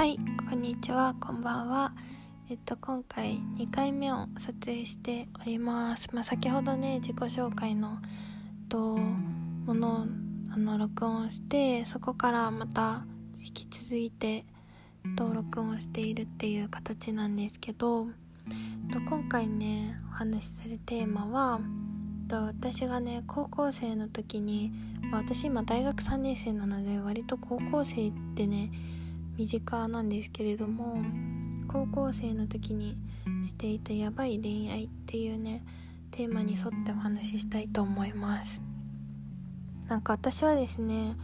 はいこんにちはこんばんは。えっと今回2回目を撮影しております。まあ、先ほどね自己紹介のとものあの録音してそこからまた引き続いてと録音しているっていう形なんですけどと今回ねお話しするテーマはと私がね高校生の時に、まあ、私今大学3年生なので割と高校生ってね身近なんですけれども高校生の時にしていたやばい恋愛っていうねテーマに沿ってお話ししたいと思います。なんか私はですね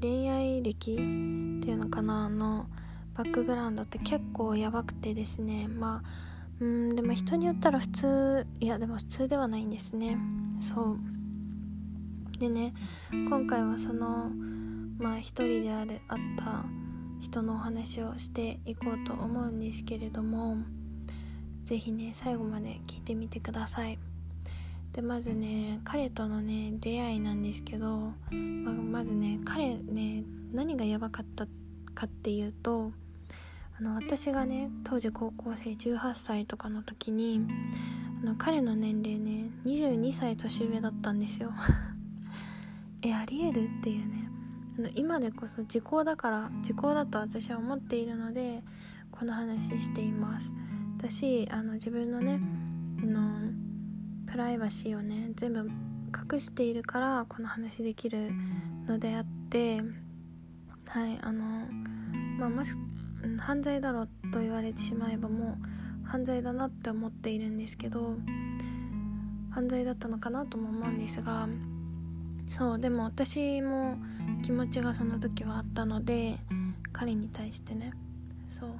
恋愛歴っていうのかなのバックグラウンドって結構やばくてですねまあうんでも人によったら普通いやでも普通ではないんですね。そう。でね今回はそのまあ一人であるあった人のお話をしていこうと思うんですけれども是非ね最後まで聞いてみてください。でまずね彼とのね出会いなんですけど、ままずね彼ね何がやばかったかっていうとあの私がね当時高校生18歳とかの時にあの彼の年齢ね22歳年上だったんですよ。えありえる？っていうね。今でこそ時効だから時効だと私は思っているのでこの話しています。私あの自分のねのプライバシーをね全部隠しているからこの話できるのであってはいあのまあもし、犯罪だろうと言われてしまえばもう犯罪だなって思っているんですけど犯罪だったのかなとも思うんですがそうでも私も気持ちがその時はあったので彼に対してね。そう。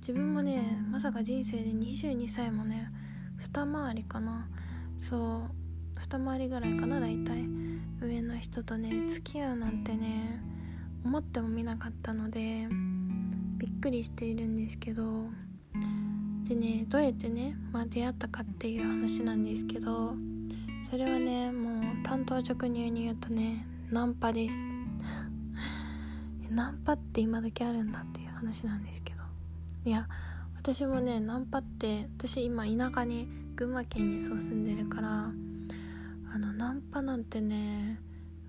自分もねまさか人生で22歳もね二回りかな。そう。二回りぐらいかな大体。上の人とね付き合うなんてね思ってもみなかったのでびっくりしているんですけど。でねどうやってね、まあ、出会ったかっていう話なんですけどそれはねもう担当直入に言うとねナンパです。ナンパって今時あるんだっていう話なんですけど。いや私もねナンパって私今田舎に群馬県にそう住んでるからあのナンパなんてね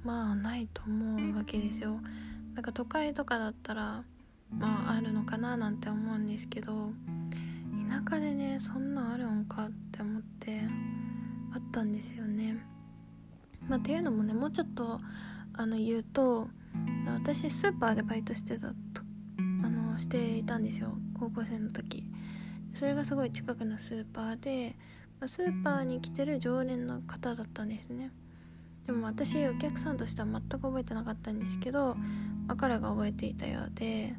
まあないと思うわけですよ。なんか都会とかだったらまああるのかななんて思うんですけど田舎でねそんなんあるんかって思ってあったんですよね。まあ、っていうのもねもうちょっとあの言うと私スーパーでバイトしてたとあのしていたんですよ高校生の時。それがすごい近くのスーパーで、まあ、スーパーに来てる常連の方だったんですね。でも私お客さんとしては全く覚えてなかったんですけど、まあ、彼が覚えていたようで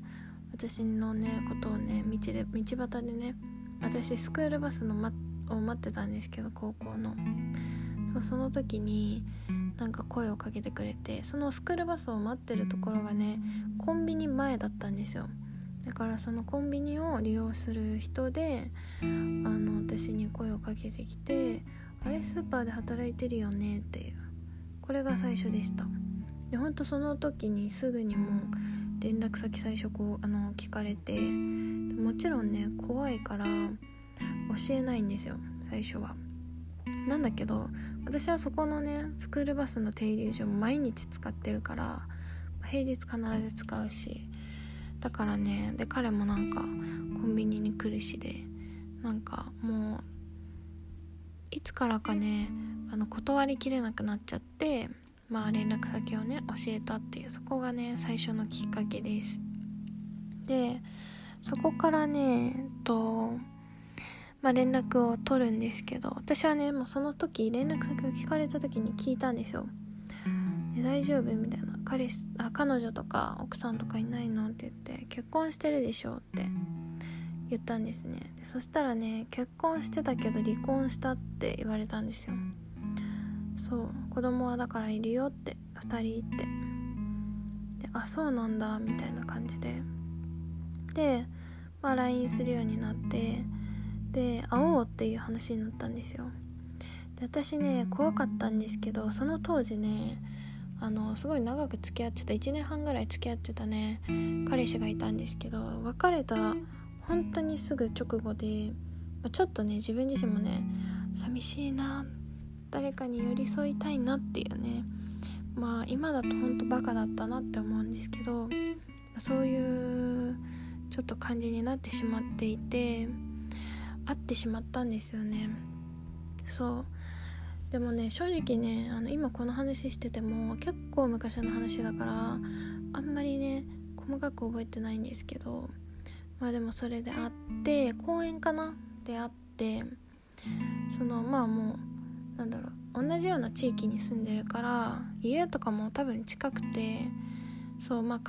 私のねことをね道で道端でね私スクールバスの、ま、を待ってたんですけど高校の。そうその時になんか声をかけてくれてそのスクールバスを待ってるところがねコンビニ前だったんですよ。だからそのコンビニを利用する人であの私に声をかけてきて「あれスーパーで働いてるよね」っていうこれが最初でした。でほんとその時にすぐにもう連絡先最初こうあの聞かれてもちろんね怖いから教えないんですよ最初はなんだけど私はそこのねスクールバスの停留所も毎日使ってるから平日必ず使うしだからねで彼もなんかコンビニに来るしでなんかもういつからかねあの断りきれなくなっちゃってまあ連絡先をね教えたっていうそこがね最初のきっかけです。でそこからねえっとまあ、連絡を取るんですけど私はねもうその時連絡先を聞かれた時に聞いたんですよ。で大丈夫みたいな。彼あ彼女とか奥さんとかいないのって言って結婚してるでしょって言ったんですね。でそしたらね結婚してたけど離婚したって言われたんですよ。そう子供はだからいるよって2人って。であそうなんだみたいな感じで。でまあ LINE するようになってで会おうっていう話になったんですよ。で私ね怖かったんですけどその当時ねあのすごい長く付き合ってた1年半ぐらい付き合ってたね彼氏がいたんですけど別れた本当にすぐ直後で、まあ、ちょっとね自分自身もね寂しいな誰かに寄り添いたいなっていうねまあ今だとほんとバカだったなって思うんですけど、まあ、そういうちょっと感じになってしまっていて会ってしまったんですよね。そう。でもね正直ねあの今この話してても結構昔の話だからあんまりね細かく覚えてないんですけどまあでもそれで会って公園かな？で会ってそのまあもうなんだろう同じような地域に住んでるから家とかも多分近くてそうまあ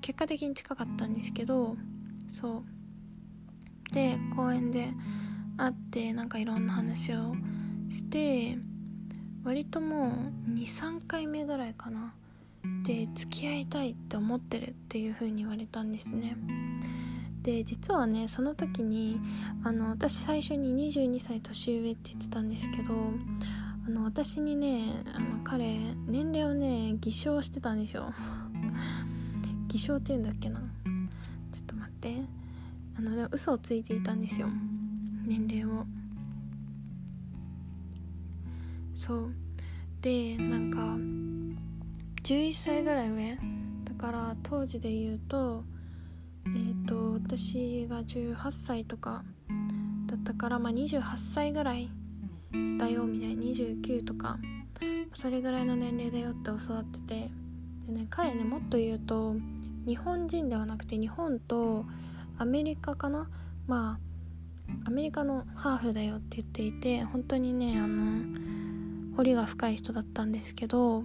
結果的に近かったんですけどそう。で公園で会ってなんかいろんな話をして割ともう23回目ぐらいかな。で付き合いたいって思ってるっていう風に言われたんですね。で実はねその時にあの私最初に22歳年上って言ってたんですけどあの私にねあの彼年齢をね偽証してたんですよ。偽証って言うんだっけな。ちょっと待って。あのでも嘘をついていたんですよ。年齢を。そう。でなんか11歳ぐらい上。だから当時で言うとえっ、ー、と私が18歳とかだったからまあ28歳ぐらいだよみたいな29とかそれぐらいの年齢だよって教わってて。でね彼ねもっと言うと日本人ではなくて日本とアメリカかな？まあアメリカのハーフだよって言っていて本当にねあの彫りが深い人だったんですけど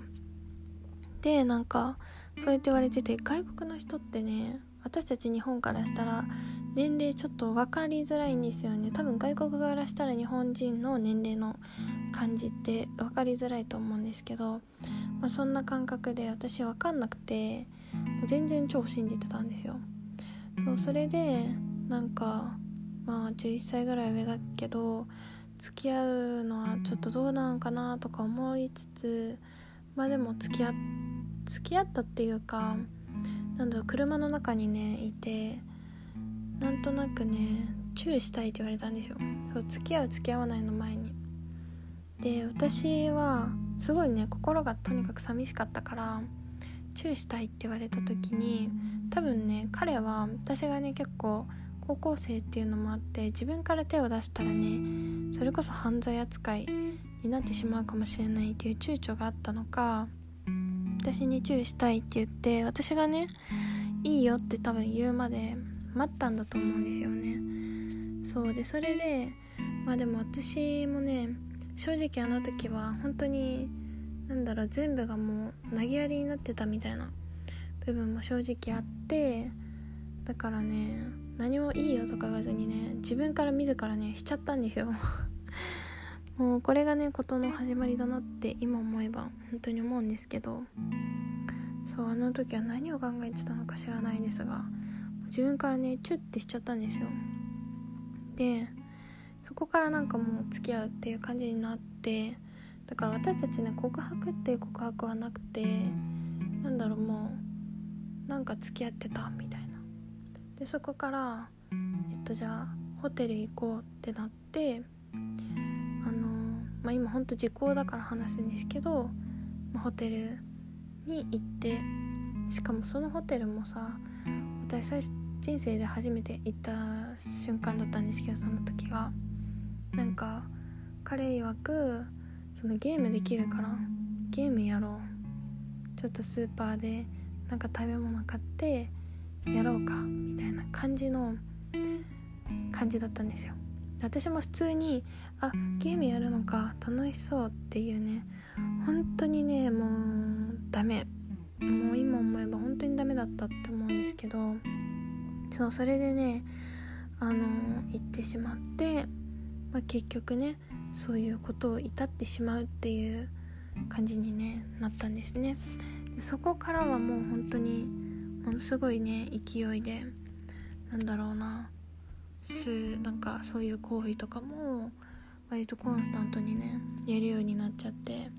でなんかそうやって言われてて外国の人ってね私たち日本からしたら年齢ちょっと分かりづらいんですよね。多分外国からしたら日本人の年齢の感じって分かりづらいと思うんですけど、まあ、そんな感覚で私分かんなくて全然超信じてたんですよ。そうそれでなんかまあ11歳ぐらい上だけど付き合うのはちょっとどうなんかなとか思いつつまあでも付き合付き合ったっていうかなんだろう車の中にねいてなんとなくね注意したいって言われたんですよ。そう付き合う付き合わないの前に。で私はすごいね心がとにかく寂しかったから注意したいって言われた時に多分ね彼は私がね結構高校生っていうのもあって自分から手を出したらねそれこそ犯罪扱いになってしまうかもしれないっていう躊躇があったのか私に注意したいって言って私がねいいよって多分言うまで待ったんだと思うんですよね。そうでそれでまあでも私もね正直あの時は本当になんだろう全部がもう投げやりになってたみたいな部分も正直あってだからね何もいいよとか言わずにね自分から自らねしちゃったんですよ。もうこれがね事の始まりだなって今思えば本当に思うんですけど。そうあの時は何を考えてたのか知らないですが自分からねチュッてしちゃったんですよ。でそこからなんかもう付き合うっていう感じになってだから私たちね告白っていう告白はなくてなんだろうもうなんか付き合ってたみたいな。でそこからえっとじゃあホテル行こうってなってあのまあ、今ほんと時効だから話すんですけど、まあ、ホテルに行ってしかもそのホテルもさ私最初人生で初めて行った瞬間だったんですけどその時が。なんか彼曰くそのゲームできるからゲームやろう。ちょっとスーパーでなんか食べ物買ってやろうかみたいな感じの感じだったんですよ。私も普通にあゲームやるのか楽しそうっていうね本当にねもうダメ。もう今思えば本当にダメだったって思うんですけどそうそれでねあの行ってしまって、まあ、結局ねそういうことを至ってしまうっていう感じに、ね、なったんですね。でそこからはもう本当にものすごいね勢いで。なんだろうな。すなんかそういう行為とかも割とコンスタントにねやるようになっちゃって。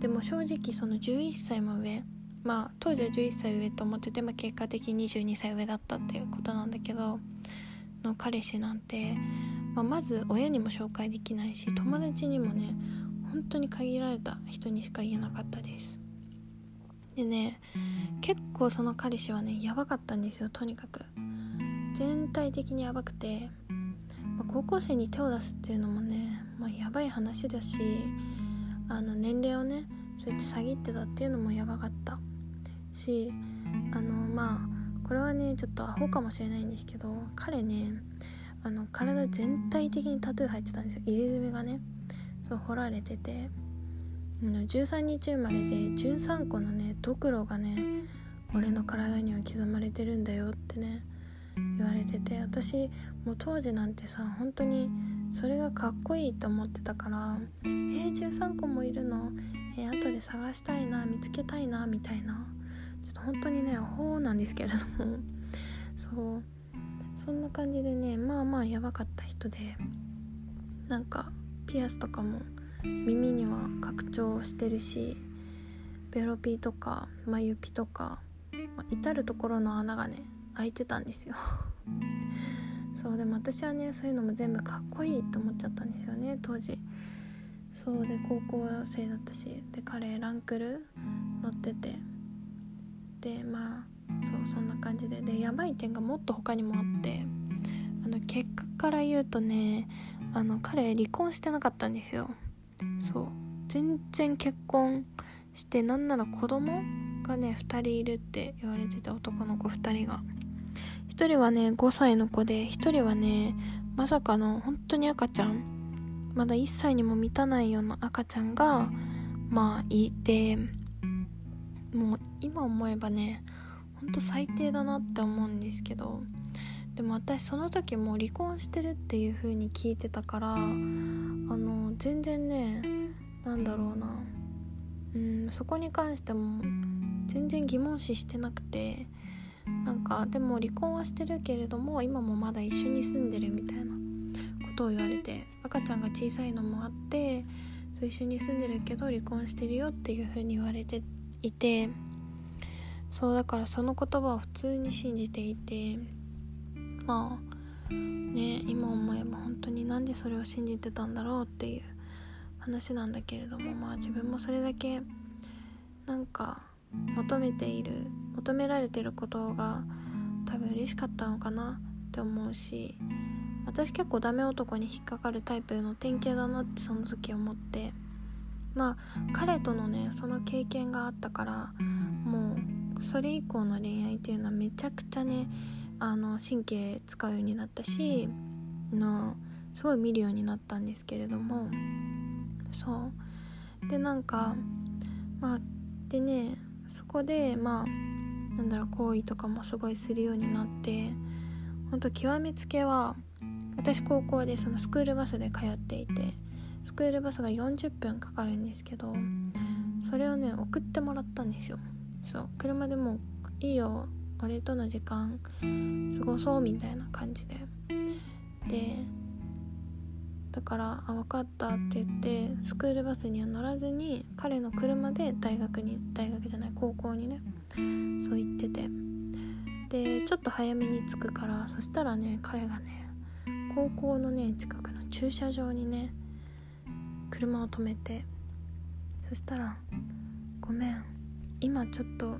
でも正直その11歳も上まあ当時は11歳上と思ってて、まあ、結果的に22歳上だったっていうことなんだけどの彼氏なんて、まあ、まず親にも紹介できないし友達にもね本当に限られた人にしか言えなかったです。でね結構その彼氏はねやばかったんですよとにかく。全体的にやばくて、まあ、高校生に手を出すっていうのもね、まあ、やばい話だしあの年齢をねそうやって下げってたっていうのもやばかった。しあのまあこれはねちょっとアホかもしれないんですけど彼ねあの体全体的にタトゥー入ってたんですよ。入れ墨がねそう彫られてて。13日生まれで13個のねドクロがね俺の体には刻まれてるんだよってね言われてて私もう当時なんてさ本当にそれがかっこいいと思ってたからえー、13個もいるの？えー、後で探したいな見つけたいなみたいな。ちょっと本当にねアホなんですけれども。そう。そんな感じでねまあまあやばかった人でなんかピアスとかも耳には拡張してるしベロピーとか眉ピとか、まあ、至る所の穴がね開いてたんですよ。そうでも私はねそういうのも全部かっこいいと思っちゃったんですよね当時。そうで高校生だったしで彼ランクル乗ってて。でまあそうそんな感じで。でやばい点がもっと他にもあってあの結果から言うとねあの彼離婚してなかったんですよ。そう。全然結婚してなんなら子供がね2人いるって言われてた男の子2人が。1人はね5歳の子で1人はねまさかの本当に赤ちゃん。まだ1歳にも満たないような赤ちゃんがまあいてもう今思えばねほんと最低だなって思うんですけど。でも私その時もう離婚してるっていう風に聞いてたからあの全然ねなんだろうな。うんそこに関しても全然疑問視してなくてなんかでも離婚はしてるけれども今もまだ一緒に住んでるみたいなことを言われて赤ちゃんが小さいのもあってそう一緒に住んでるけど離婚してるよっていう風に言われていてそうだからその言葉を普通に信じていてまあね今思えば本当になんでそれを信じてたんだろうっていう話なんだけれどもまあ自分もそれだけなんか求めている求められてることが多分嬉しかったのかなって思うし私結構ダメ男に引っかかるタイプの典型だなってその時思ってまあ彼とのねその経験があったからもうそれ以降の恋愛っていうのはめちゃくちゃねあの神経使うようになったしのすごい見るようになったんですけれどもそう。でなんかまあでねそこでまあなんだろう行為とかもすごいするようになってほんと極めつけは私高校でそのスクールバスで通っていてスクールバスが40分かかるんですけどそれをね送ってもらったんですよ。そう。車でもいいよ俺との時間過ごそうみたいな感じで。でだから「あ分かった」って言ってスクールバスには乗らずに彼の車で大学に大学じゃない高校にねそう言ってて。でちょっと早めに着くからそしたらね彼がね高校のね近くの駐車場にね車を止めて。そしたら「ごめん今ちょっと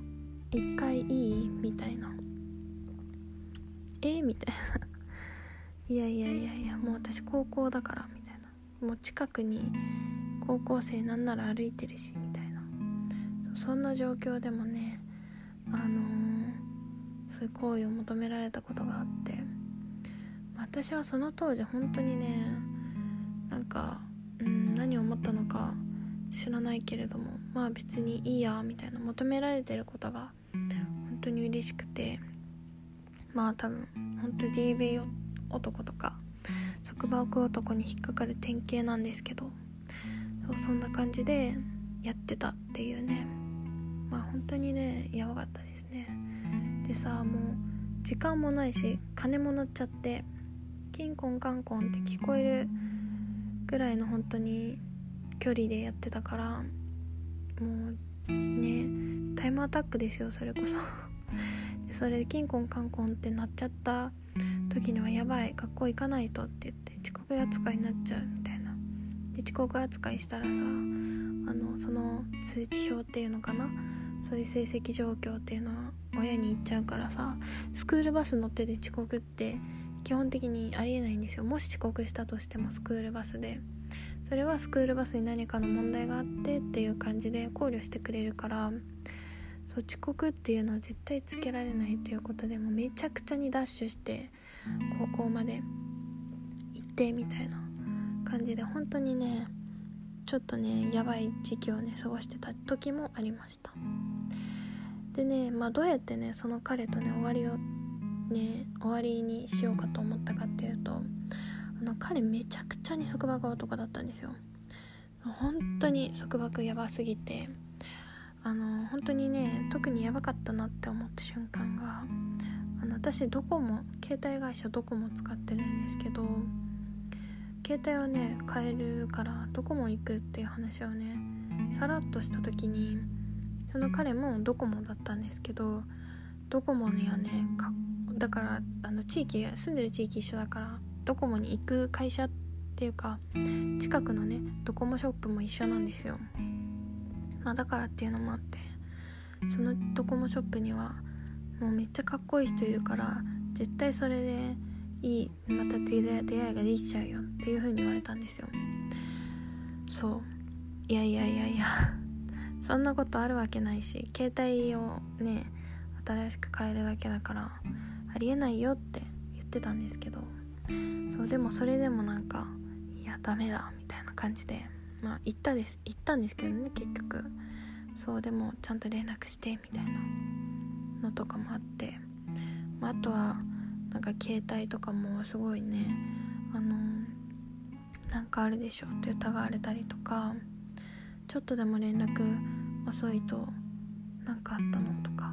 一回いい?」みたいな「え？みたいな「いやいやいやいやもう私高校だから」みたいな。もう近くに高校生なんなら歩いてるしみたいな。そんな状況でもねあのー、そういう行為を求められたことがあって。私はその当時本当にねなんかうん何を思ったのか知らないけれどもまあ別にいいやみたいな求められてることが当に嬉しくて。まあ多分本当 DV 男とか束縛男に引っかかる典型なんですけどそうそんな感じでやってたっていうね。まあ本当にねやばかったですね。でさもう時間もないし金も鳴っちゃってキンコンカンコンって聞こえるぐらいの本当に距離でやってたからもうねタイムアタックですよそれこそ。それでキンコンカンコンってなっちゃった時にはやばい学校行かないとって言って遅刻扱いになっちゃうみたいな。で遅刻扱いしたらさあのその通知表っていうのかな？そういう成績状況っていうのは親に言っちゃうからさスクールバス乗ってて遅刻って基本的にありえないんですよ。もし遅刻したとしてもスクールバスで。それはスクールバスに何かの問題があってっていう感じで考慮してくれるからそう遅刻っていうのは絶対つけられないということでもめちゃくちゃにダッシュして高校まで行ってみたいな感じで本当にねちょっとねやばい時期をね過ごしてた時もありました。でねまあどうやってねその彼とね終わりをね終わりにしようかと思ったかっていうとあの彼めちゃくちゃに束縛男だったんですよ。本当に束縛やばすぎてあの本当にね特にやばかったなって思った瞬間があの私ドコモ携帯会社ドコモ使ってるんですけど携帯をね変えるからドコモ行くっていう話をねさらっとした時にその彼もドコモだったんですけどドコモにはねだからあの地域住んでる地域一緒だからドコモに行く会社っていうか近くのねドコモショップも一緒なんですよ、まあ、だからっていうのもあってそのドコモショップにはもうめっちゃかっこいい人いるから絶対それでいいまた出会いができちゃうよっていう風に言われたんですよ。そう。いやいやいやいやそんなことあるわけないし携帯をね新しく変えるだけだからありえないよって言ってたんですけどそうでもそれでもなんかいやダメだみたいな感じでまあ行ったです行ったんですけどね結局。そうでもちゃんと連絡してみたいなのとかもあって、まあ、あとはなんか携帯とかもすごいねあのなんかあるでしょって疑われたりとかちょっとでも連絡遅いと何かあったのとか。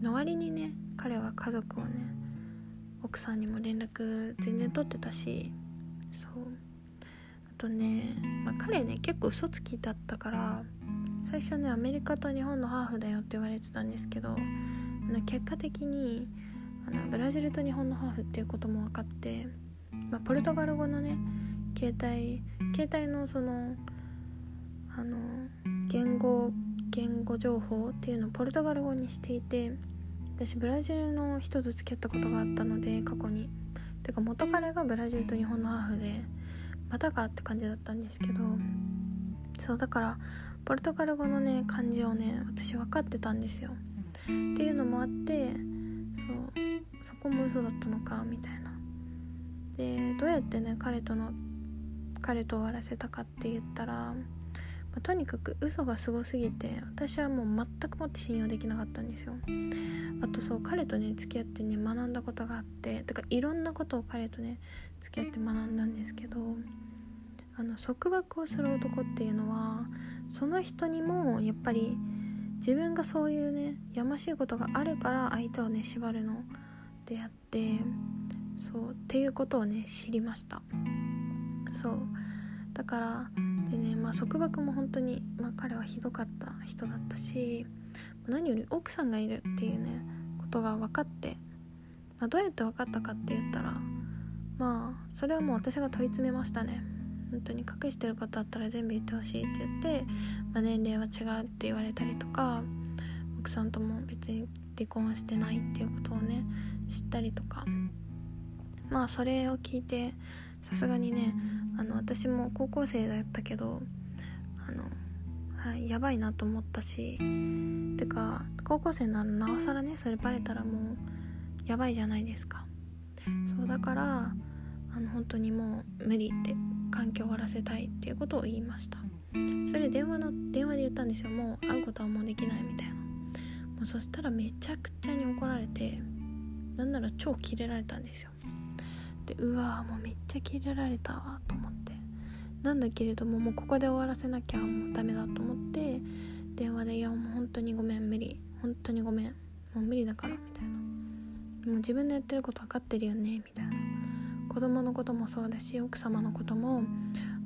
の割にね彼は家族をね奥さんにも連絡全然取ってたしそう。あとね、まあ、彼ね結構嘘つきだったから最初ねアメリカと日本のハーフだよって言われてたんですけど結果的にあのブラジルと日本のハーフっていうことも分かって、まあ、ポルトガル語のね携帯携帯のそのあの言語言語情報っていうのをポルトガル語にしていて私ブラジルの人と付き合ったことがあったので過去に。てか元彼がブラジルと日本のハーフでまたかって感じだったんですけどそうだからポルトガル語のね漢字をね私分かってたんですよ。っていうのもあってそうそこも嘘だったのかみたいな。でどうやってね彼との彼と終わらせたかって言ったら、まあ、とにかく嘘がすごすぎて私はもう全くもって信用できなかったんですよ。あとそう彼とね付き合ってね学んだことがあっててかいろんなことを彼とね付き合って学んだんですけどあの束縛をする男っていうのはその人にもやっぱり自分がそういうねやましいことがあるから相手をね縛るのであってそうっていうことをね知りました。そう。だからでねまあ束縛も本当に、まあ、彼はひどかった人だったし何より奥さんがいるっていうねことが分かって、まあ、どうやって分かったかって言ったらまあそれはもう私が問い詰めましたね。本当に隠してることあったら全部言ってほしいって言って、まあ、年齢は違うって言われたりとか奥さんとも別に離婚してないっていうことをね知ったりとか。まあそれを聞いてさすがにねあの私も高校生だったけどあの、はい、やばいなと思ったしてか高校生ならなおさらねそれバレたらもうやばいじゃないですか。そうだからあの本当にもう無理って環境を終わらせたいっていうことを言いました。それ電話の電話で言ったんですよ。もう会うことはもうできないみたいな。もうそしたらめちゃくちゃに怒られてなんなら超キレられたんですよ。でうわもうめっちゃキレられたわと思って。なんだけれどももうここで終わらせなきゃもうダメだと思って電話で「いやもう本当にごめん無理。本当にごめん。もう無理だから」みたいな「もう自分のやってること分かってるよね」みたいな。子供のこともそうだし奥様のことも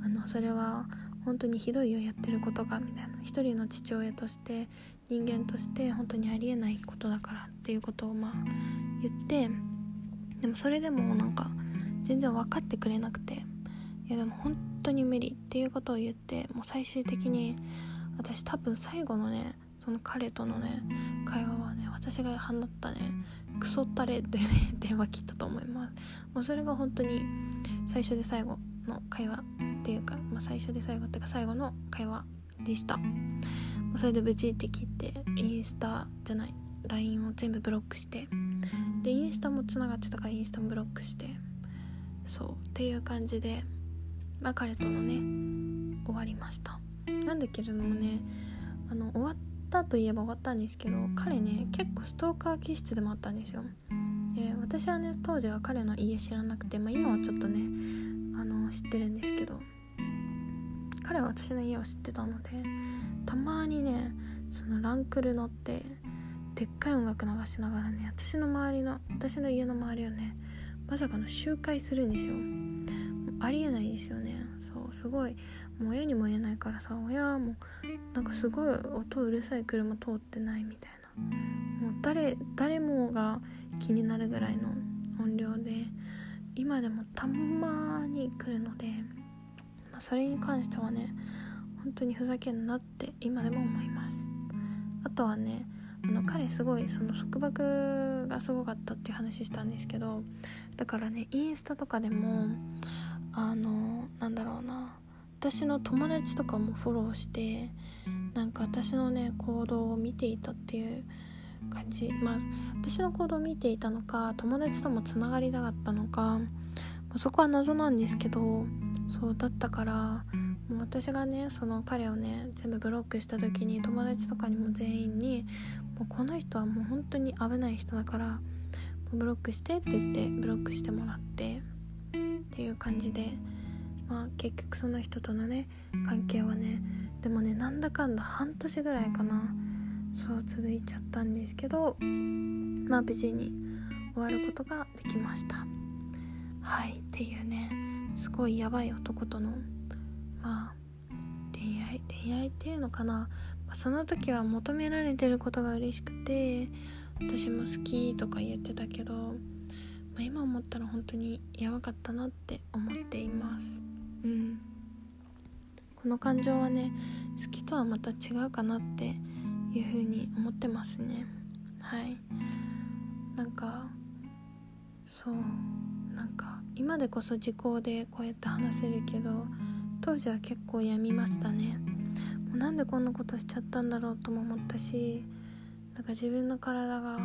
あのそれは本当にひどいよやってることがみたいな。一人の父親として人間として本当にありえないことだからっていうことをまあ言ってでもそれでもなんか全然分かってくれなくて。いやでも本当に無理っていうことを言ってもう最終的に私多分最後のねその彼とのね会話はね私が放ったねクソったれでね 電話切ったと思います。もうそれが本当に最初で最後の会話っていうか、まあ、最初で最後っていうか最後の会話でした。それでブチって切ってインスタじゃない LINE を全部ブロックしてでインスタもつながってたからインスタもブロックしてそうっていう感じで、まあ、彼とのね終わりました。なんだけれどもねあの終わったといえば終わったんですけど彼ね結構ストーカー気質でもあったんですよ。で私はね当時は彼の家知らなくて、まあ、今はちょっとねあの知ってるんですけど彼は私の家を知ってたのでたまにねそのランクル乗ってでっかい音楽流しながらね私の周りの私の家の周りをねまさかの集会するんですよ。ありえないですよね。そうすごい。もう親にも言えないからさ親もなんかすごい音うるさい車通ってないみたいな。もう誰誰もが気になるぐらいの音量で今でもたまに来るので、まあ、それに関してはね本当にふざけんなって今でも思います。あとはねあの彼すごいその束縛がすごかったっていう話したんですけどだからねインスタとかでもあのなんだろうな私の友達とかもフォローしてなんか私のね行動を見ていたっていう感じ。まあ私の行動を見ていたのか友達ともつながりたかったのかそこは謎なんですけどそうだったからもう私がねその彼をね全部ブロックした時に友達とかにも全員にもうこの人はもう本当に危ない人だからもうブロックしてって言ってブロックしてもらってっていう感じでまあ結局その人とのね関係はねでもねなんだかんだ半年ぐらいかなそう続いちゃったんですけどまあ無事に終わることができました。はいっていうねすごいやばい男とのまあ恋愛恋愛っていうのかな、その時は求められてることが嬉しくて私も好きとか言ってたけど、まあ、今思ったら本当にやばかったなって思っています。うん。この感情はね好きとはまた違うかなっていう風に思ってますね。はい。なんかそう。なんか今でこそ時効でこうやって話せるけど当時は結構やみましたね。うなんでこんなことしちゃったんだろうとも思ったしなんか自分の体が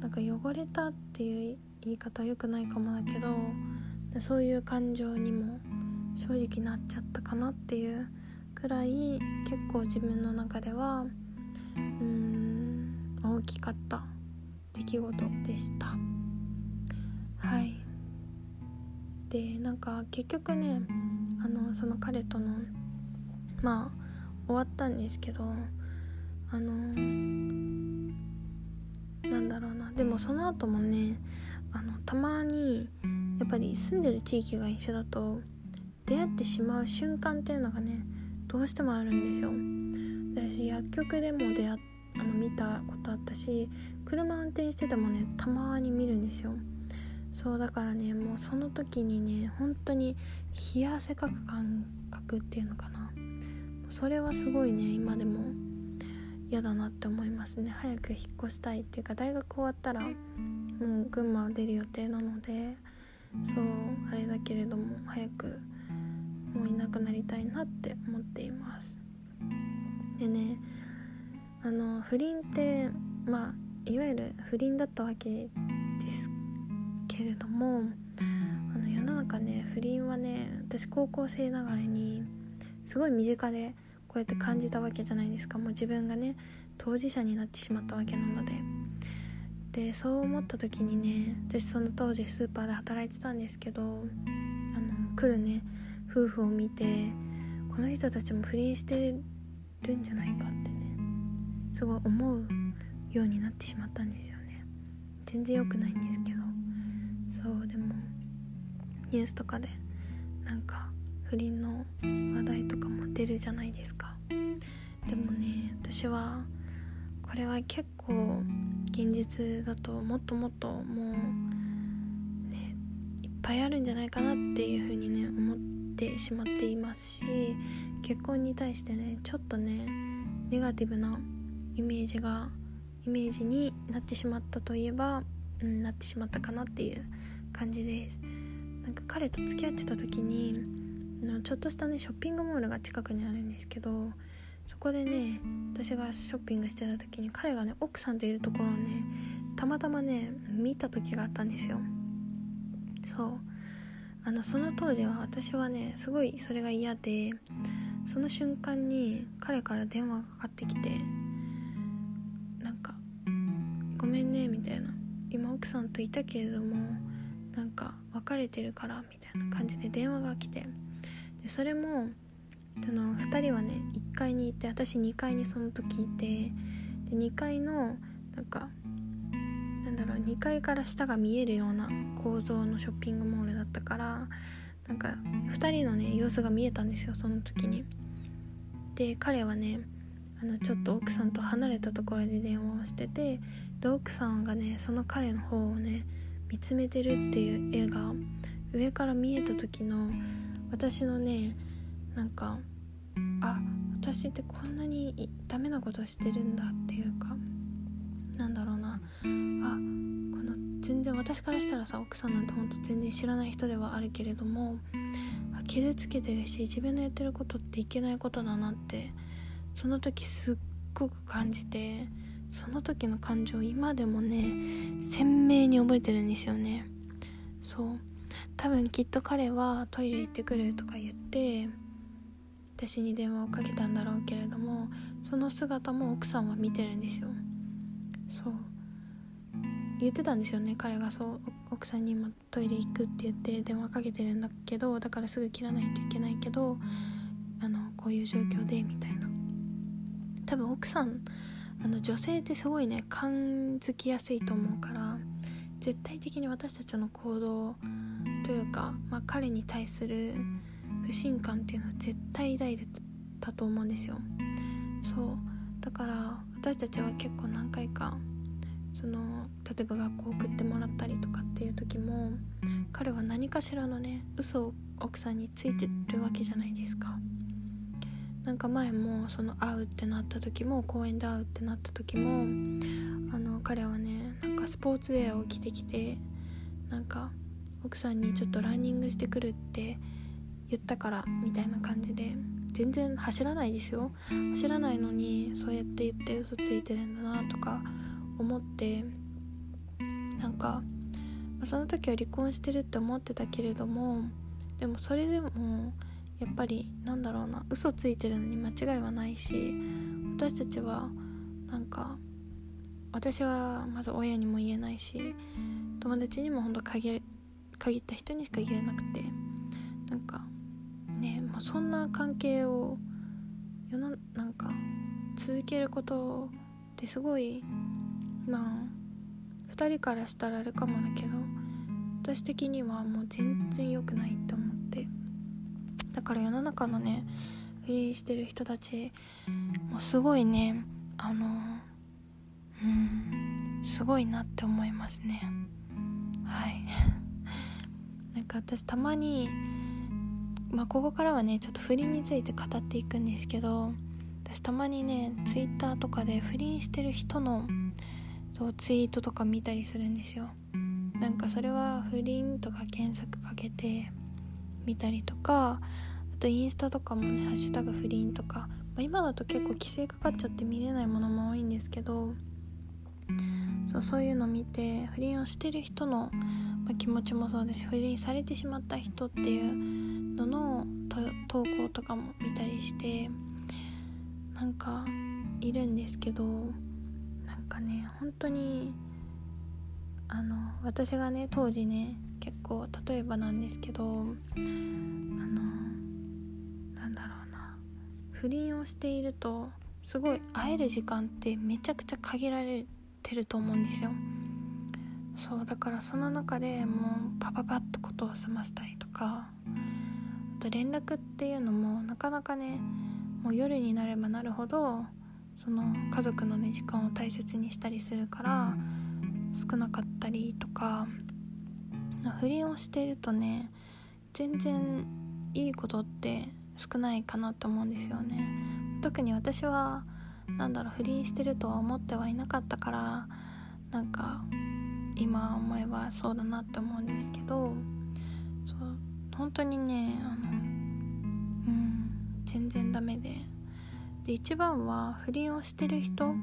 なんか汚れたっていう言い方は良くないかもだけどそういう感情にも正直なっちゃったかなっていうくらい結構自分の中ではうーん大きかった出来事でした。はい。でなんか結局ねあのその彼とのまあ終わったんですけどあのなんだろうな。でもその後もねあのたまにやっぱり住んでる地域が一緒だと出会ってしまう瞬間っていうのがねどうしてもあるんですよ。私薬局でも出会あの見たことあったし車運転しててもねたまに見るんですよ。そうだからねもうその時にね本当に冷や汗かく感覚っていうのかな。それはすごいね。今でも嫌だなって思いますね。早く引っ越したいっていうか大学終わったらもう群馬出る予定なのでそうあれだけれども早くもういなくなりたいなって思っています。でねあの不倫ってまあいわゆる不倫だったわけですけれどもあの世の中ね不倫はね私高校生ながらにすごい身近でこうやって感じたわけじゃないですか。もう自分がね当事者になってしまったわけなので。でそう思った時にね私その当時スーパーで働いてたんですけどあの来るね夫婦を見てこの人たちも不倫してるんじゃないかってねすごい思うようになってしまったんですよね。全然良くないんですけど。そうでもニュースとかでなんか不倫の話題とかも出るじゃないですか。でもね私はこれは結構現実だともっともっともうねいっぱいあるんじゃないかなっていうふうにね思ってしまっていますし結婚に対してねちょっとねネガティブなイメージがイメージになってしまったといえば、うん、なってしまったかなっていう感じです。なんか彼と付き合ってた時にちょっとしたねショッピングモールが近くにあるんですけどそこでね私がショッピングしてた時に彼がね奥さんといるところをねたまたまね見た時があったんですよ。そう。あのその当時は私はねすごいそれが嫌でその瞬間に彼から電話がかかってきてなんか「ごめんね」みたいな「今奥さんといたけれどもなんか別れてるから」みたいな感じで電話が来て。でそれもその2人はね1階にいて私2階にその時いてで2階のなんかなんだろう2階から下が見えるような構造のショッピングモールだったからなんか2人のね様子が見えたんですよその時に。で彼はねあのちょっと奥さんと離れたところで電話をしててで奥さんがねその彼の方をね見つめてるっていう絵が上から見えた時の私のねなんかあ私ってこんなにダメなことしてるんだっていうかなんだろうな。あこの全然私からしたらさ奥さんなんてほんと全然知らない人ではあるけれども傷つけてるし自分のやってることっていけないことだなってその時すっごく感じてその時の感情今でもね鮮明に覚えてるんですよね。そう。多分きっと彼はトイレ行ってくるとか言って私に電話をかけたんだろうけれどもその姿も奥さんは見てるんですよ。そう。言ってたんですよね彼がそう奥さんに今トイレ行くって言って電話かけてるんだけどだからすぐ切らないといけないけどあのこういう状況でみたいな。多分奥さんあの女性ってすごいね感づきやすいと思うから絶対的に私たちの行動というか、まあ、彼に対する不信感っていうのは絶対抱いてたと思うんですよ。そう。だから私たちは結構何回かその例えば学校送ってもらったりとかっていう時も彼は何かしらのね嘘を奥さんについてるわけじゃないですか。なんか前もその会うってなった時も公園で会うってなった時も彼はねなんかスポーツウェアを着てきてなんか奥さんにちょっとランニングしてくるって言ったからみたいな感じで全然走らないですよ。走らないのにそうやって言って嘘ついてるんだなとか思ってなんかその時は離婚してるって思ってたけれどもでもそれでもやっぱりなんだろうな嘘ついてるのに間違いはないし私たちはなんか私はまず親にも言えないし友達にもほんと限限った人にしか言えなくてなんかねもうそんな関係を世のなんか続けることってすごいまあ2人からしたらあれかもだけど私的にはもう全然良くないって思ってだから世の中のね不倫してる人たちもすごいねあのうん。すごいなって思いますね。はい。なんか私たまにまあここからはねちょっと不倫について語っていくんですけど私たまにねツイッターとかで不倫してる人のツイートとか見たりするんですよ。なんかそれは不倫とか検索かけて見たりとかあとインスタとかもね「ハッシュタグ不倫」とか、まあ、今だと結構規制かかっちゃって見れないものも多いんですけどそうそういうの見て不倫をしてる人の、まあ、気持ちもそうですし不倫されてしまった人っていうのの投稿とかも見たりしてなんかいるんですけどなんかね本当にあの私がね当時ね結構例えばなんですけどあのなんだろうな不倫をしているとすごい会える時間ってめちゃくちゃ限られる。てると思うんですよ。そうだからその中でもうパパパッとことを済ませたりとかあと連絡っていうのもなかなかねもう夜になればなるほどその家族のね時間を大切にしたりするから少なかったりとか不倫をしているとね全然いいことって少ないかなと思うんですよね。特に私はなんだろう不倫してるとは思ってはいなかったからなんか今思えばそうだなって思うんですけどそう本当にねあのうん全然ダメで。で一番は不倫をしてる人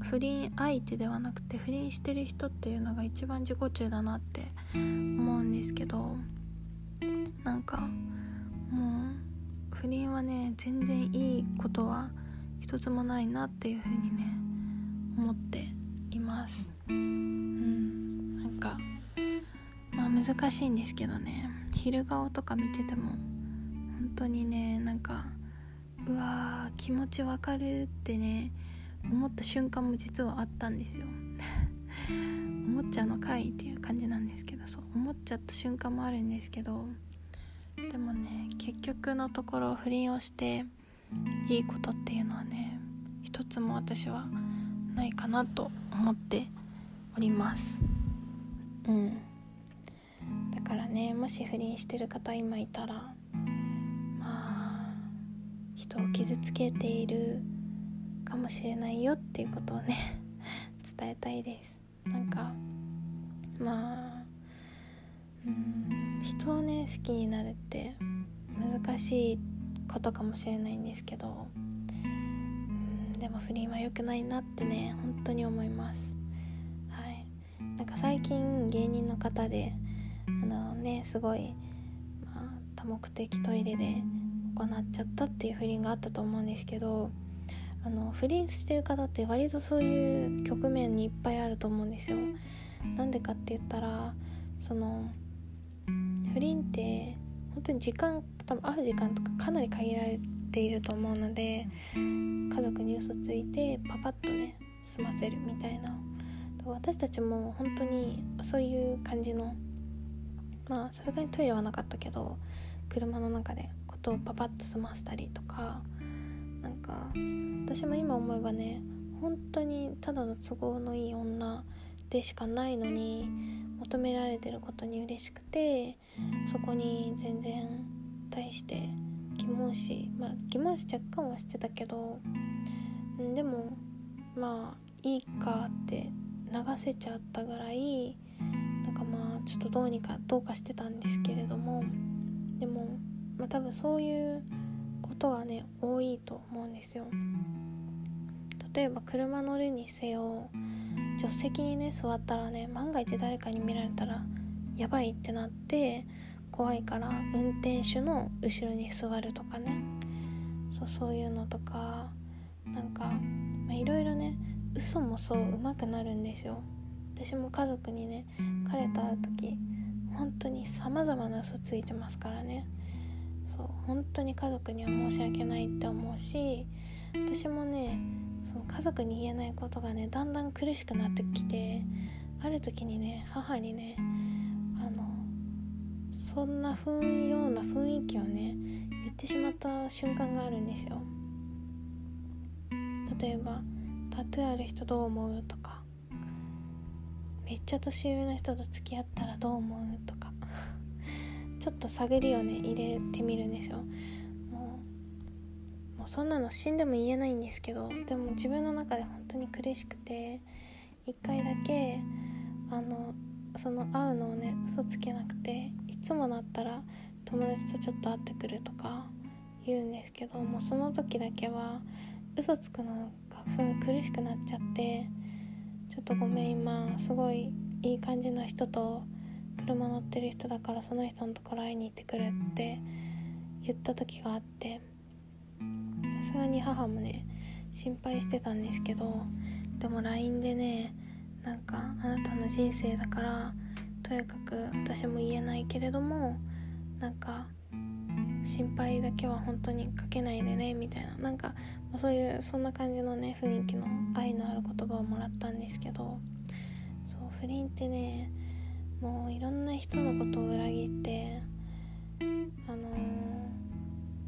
不倫相手ではなくて不倫してる人っていうのが一番自己中だなって思うんですけどなんかもう不倫はね全然いいことは一つもないなっていうふうにね思っています。うん。なんかまあ難しいんですけどね。昼顔とか見てても本当にねなんかうわー気持ちわかるってね思った瞬間も実はあったんですよ。思っちゃうのかいっていう感じなんですけどそう思っちゃった瞬間もあるんですけどでもね結局のところ不倫をしていいことっていうのはね一つも私はないかなと思っております。うん。だからねもし不倫してる方今いたらまあ人を傷つけているかもしれないよっていうことをね 伝えたいです。なんかまあうん人をね好きになるって難しいってことかもしれないんですけどうんでも不倫は良くないなってね本当に思います。はい。なんか最近芸人の方であのねすごい、まあ、多目的トイレで行っちゃったっていう不倫があったと思うんですけどあの不倫してる方って割とそういう局面にいっぱいあると思うんですよ。なんでかって言ったらその不倫って本当に時間多分会う時間とかかなり限られていると思うので家族に嘘ついてパパッとね済ませるみたいな。私たちも本当にそういう感じのまあさすがにトイレはなかったけど車の中でことをパパッと済ませたりとかなんか私も今思えばね本当にただの都合のいい女でしかないのに求められてることに嬉しくてそこに全然対して疑問視まあ疑問視若干はしてたけどでもまあいいかって流せちゃったぐらいなんかまあちょっとどうにかどうかしてたんですけれどもでも、まあ、多分そういうことがね多いと思うんですよ。例えば車乗るにせよ助手席にね座ったらね万が一誰かに見られたらやばいってなって怖いから運転手の後ろに座るとかね。そうそういうのとかなんかいろいろね嘘もそう上手くなるんですよ。私も家族にね彼と会う時本当に様々な嘘ついてますからね。そう本当に家族には申し訳ないって思うし私もねその家族に言えないことがねだんだん苦しくなってきてある時にね母にねあのそんなふうような雰囲気をね言ってしまった瞬間があるんですよ例えば「タトゥーある人どう思う?」とか「めっちゃ年上の人と付き合ったらどう思う?」とかちょっと探りをね入れてみるんですよもうそんなの死んでも言えないんですけどでも自分の中で本当に苦しくて一回だけあのその会うのをね嘘つけなくていつもなったら友達とちょっと会ってくるとか言うんですけどもうその時だけは嘘つくのがすごい苦しくなっちゃってちょっとごめん今すごいいい感じの人と車乗ってる人だからその人のところ会いに行ってくるって言った時があってさすがに母もね心配してたんですけどでも LINE でねなんかあなたの人生だからとにかく私も言えないけれどもなんか心配だけは本当にかけないでねみたいな。なんかそういうそんな感じのね雰囲気の愛のある言葉をもらったんですけどそう不倫ってねもういろんな人のことを裏切ってあのー、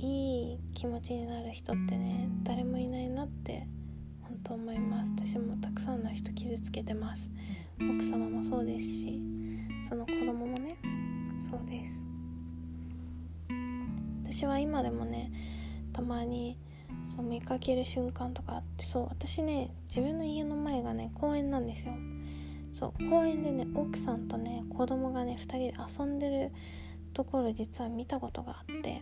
いい気持ちになる人ってね誰もいないなって本当思います。私もたくさんの人傷つけてます。奥様もそうですしその子供もねそうです。私は今でもねたまにそう見かける瞬間とかあってそう私ね自分の家の前がね公園なんですよ。そう公園でね奥さんとね子供がね2人で遊んでるところ実は見たことがあって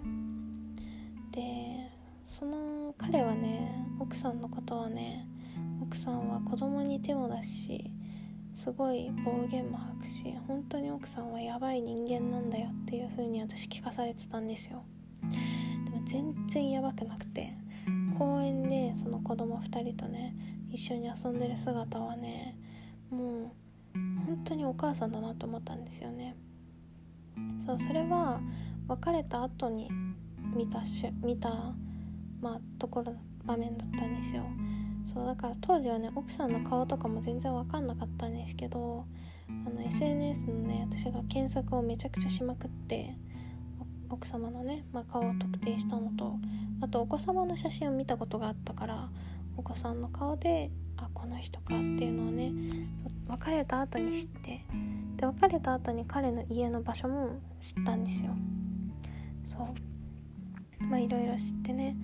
その彼はね奥さんのことはね奥さんは子供に手を出すしすごい暴言も吐くし本当に奥さんはやばい人間なんだよっていう風に私聞かされてたんですよ。でも全然やばくなくて公園でその子供2人とね一緒に遊んでる姿はねもう本当にお母さんだなと思ったんですよね。そうそれは別れた後に見たし見たまあところ場面だったんですよ。そうだから当時はね奥さんの顔とかも全然分かんなかったんですけどあの SNS のね私が検索をめちゃくちゃしまくって奥様のね、まあ、顔を特定したのとあとお子様の写真を見たことがあったからお子さんの顔であこの人かっていうのをね別れた後に知ってで別れた後に彼の家の場所も知ったんですよ。そう。まあいろいろ知ってね。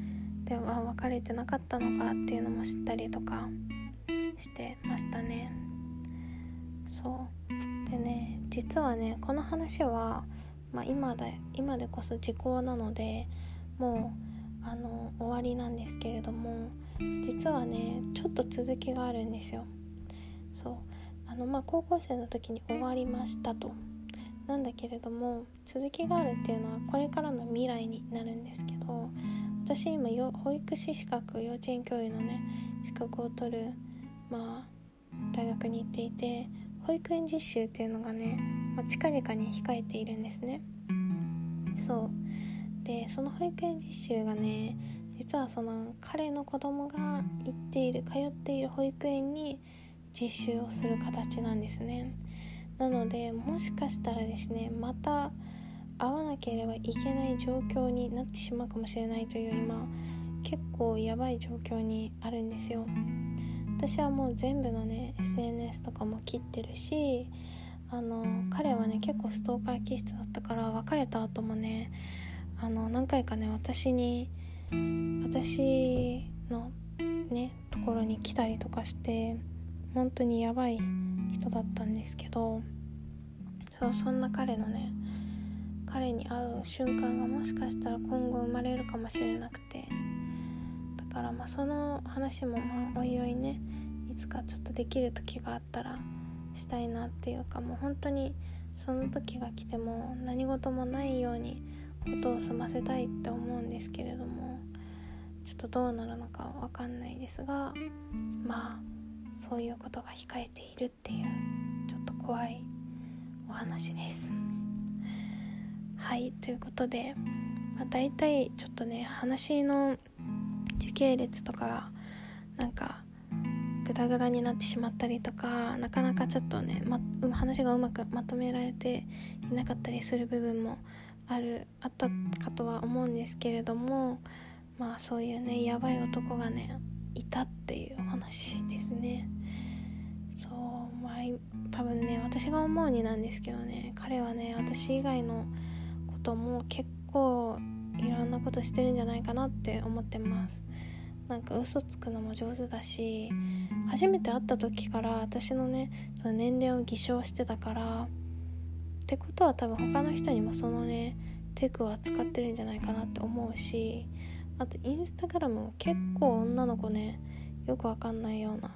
では別れてなかったのかっていうのも知ったりとかしてましたね。そう。でね実はねこの話は、まあ、今で今でこそ時効なのでもうあの終わりなんですけれども実はねちょっと続きがあるんですよ。そう。あのまあ高校生の時に終わりましたと。なんだけれども続きがあるっていうのはこれからの未来になるんですけど私今よ保育士資格幼稚園教諭のね資格を取るまあ大学に行っていて保育園実習っていうのがね、まあ、近々に控えているんですね。そう。でその保育園実習がね実はその彼の子供が行っている通っている保育園に実習をする形なんですね。なのでもしかしたらですねまた会わなければいけない状況になってしまうかもしれないという今結構やばい状況にあるんですよ。私はもう全部のね SNS とかも切ってるしあの彼はね結構ストーカー気質だったから別れた後もねあの何回かね私に私のねところに来たりとかして本当にやばい人だったんですけどそうそんな彼のね彼に会う瞬間がもしかしたら今後生まれるかもしれなくてだからまあその話もまあおいおいねいつかちょっとできる時があったらしたいなっていうかもう本当にその時が来ても何事もないようにことを済ませたいって思うんですけれどもちょっとどうなるのかわかんないですがまあそういうことが控えているっていうちょっと怖いお話です。はいということで、まあ、大体ちょっとね話の時系列とかなんかグダグダになってしまったりとかなかなかちょっとね、ま、話がうまくまとめられていなかったりする部分もあるあったかとは思うんですけれどもまあそういうねやばい男がねいたっていう話ですね。そうまあ多分ね私が思うになんですけどね彼はね私以外のとも結構いろんなことしてるんじゃないかなって思ってます。なんか嘘つくのも上手だし初めて会った時から私のねその年齢を偽証してたからってことは多分他の人にもそのねテクは使ってるんじゃないかなって思うしあとインスタグラムも結構女の子ねよくわかんないような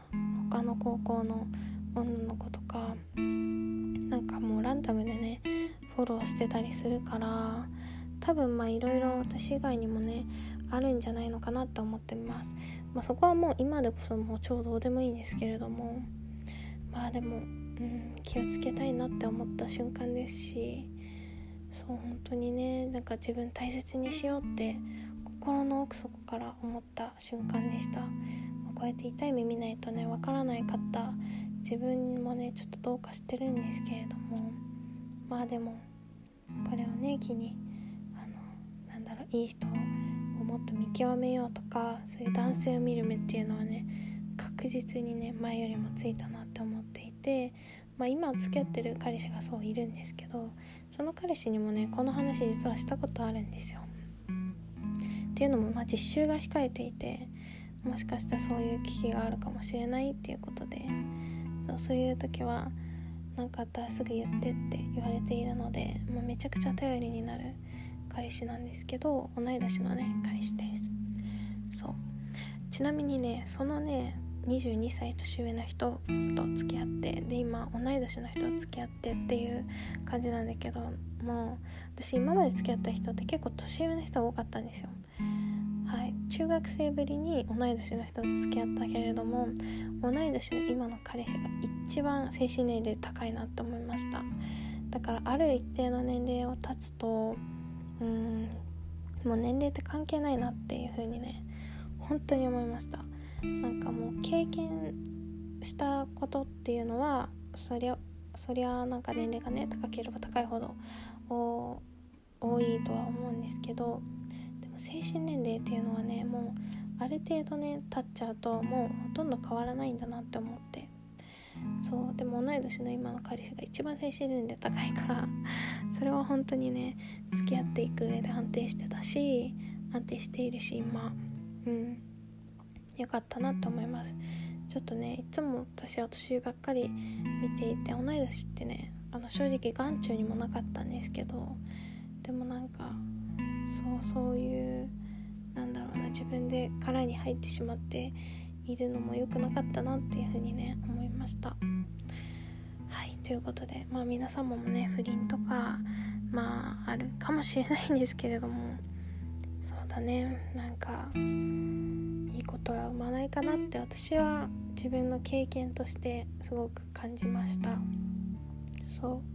他の高校の女の子とかなんかもうランダムでねフォローしてたりするから多分まあいろいろ私以外にもねあるんじゃないのかなって思ってます、まあ、そこはもう今でこそもう超どうでもいいんですけれどもまあでも、うん、気をつけたいなって思った瞬間ですしそう本当にねなんか自分大切にしようって心の奥底から思った瞬間でした、まあ、こうやって痛い目見ないとねわからないかった自分もねちょっとどうかしてるんですけれども。まあでもこれをね機にあのなんだろういい人をもっと見極めようとかそういう男性を見る目っていうのはね確実にね前よりもついたなって思っていて、まあ、今付き合ってる彼氏がそういるんですけどその彼氏にもねこの話実はしたことあるんですよ。っていうのも、まあ、実習が控えていてもしかしたらそういう危機があるかもしれないっていうことでそういう時は何かあったらすぐ言ってって言われているので、もうめちゃくちゃ頼りになる彼氏なんですけど同い年のね彼氏です。そう。ちなみにねそのね22歳年上の人と付き合ってで今同い年の人と付き合ってっていう感じなんだけどもう私今まで付き合った人って結構年上の人が多かったんですよ。中学生ぶりに同い年の人と付き合ったけれども同い年の今の彼氏が一番精神年齢高いなって思いました。だからある一定の年齢を経つとうんもう年齢って関係ないなっていう風にね本当に思いました。なんかもう経験したことっていうのはそりゃそりゃなんか年齢がね高ければ高いほど多いとは思うんですけど精神年齢っていうのはねもうある程度ね経っちゃうともうほとんど変わらないんだなって思って。そうでも同い年の今の彼氏が一番精神年齢高いからそれは本当にね付き合っていく上で安定してたし安定しているし今。うん。よかったなと思います。ちょっとねいつも私は年上ばっかり見ていて同い年ってねあの正直眼中にもなかったんですけどでもなんかそうそういうなんだろうな自分で殻に入ってしまっているのも良くなかったなっていうふうにね思いました。はいということでまあ皆様もね不倫とかまああるかもしれないんですけれどもそうだねなんかいいことは生まないかなって私は自分の経験としてすごく感じました。そう。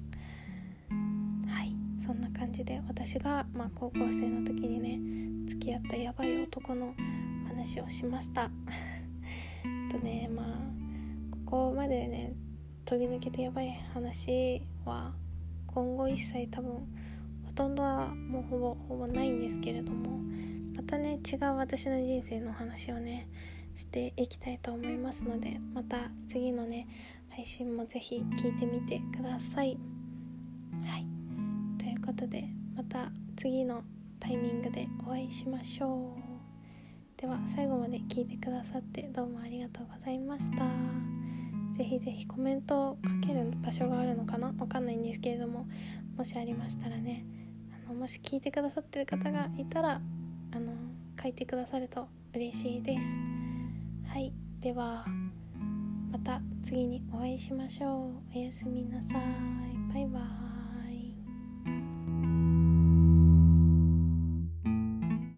そんな感じで私が、まあ、高校生の時にね付き合ったやばい男の話をしました。とねまあここまでね飛び抜けてやばい話は今後一切多分ほとんどはもうほぼほぼないんですけれどもまたね違う私の人生の話をねしていきたいと思いますのでまた次のね配信もぜひ聞いてみてください。はい。ことでまた次のタイミングでお会いしましょう。では最後まで聞いてくださってどうもありがとうございました。ぜひぜひコメントを書ける場所があるのかな？わかんないんですけれどももしありましたらねあのもし聞いてくださってる方がいたらあの書いてくださると嬉しいです。はいではまた次にお会いしましょう。おやすみなさい。バイバーイ。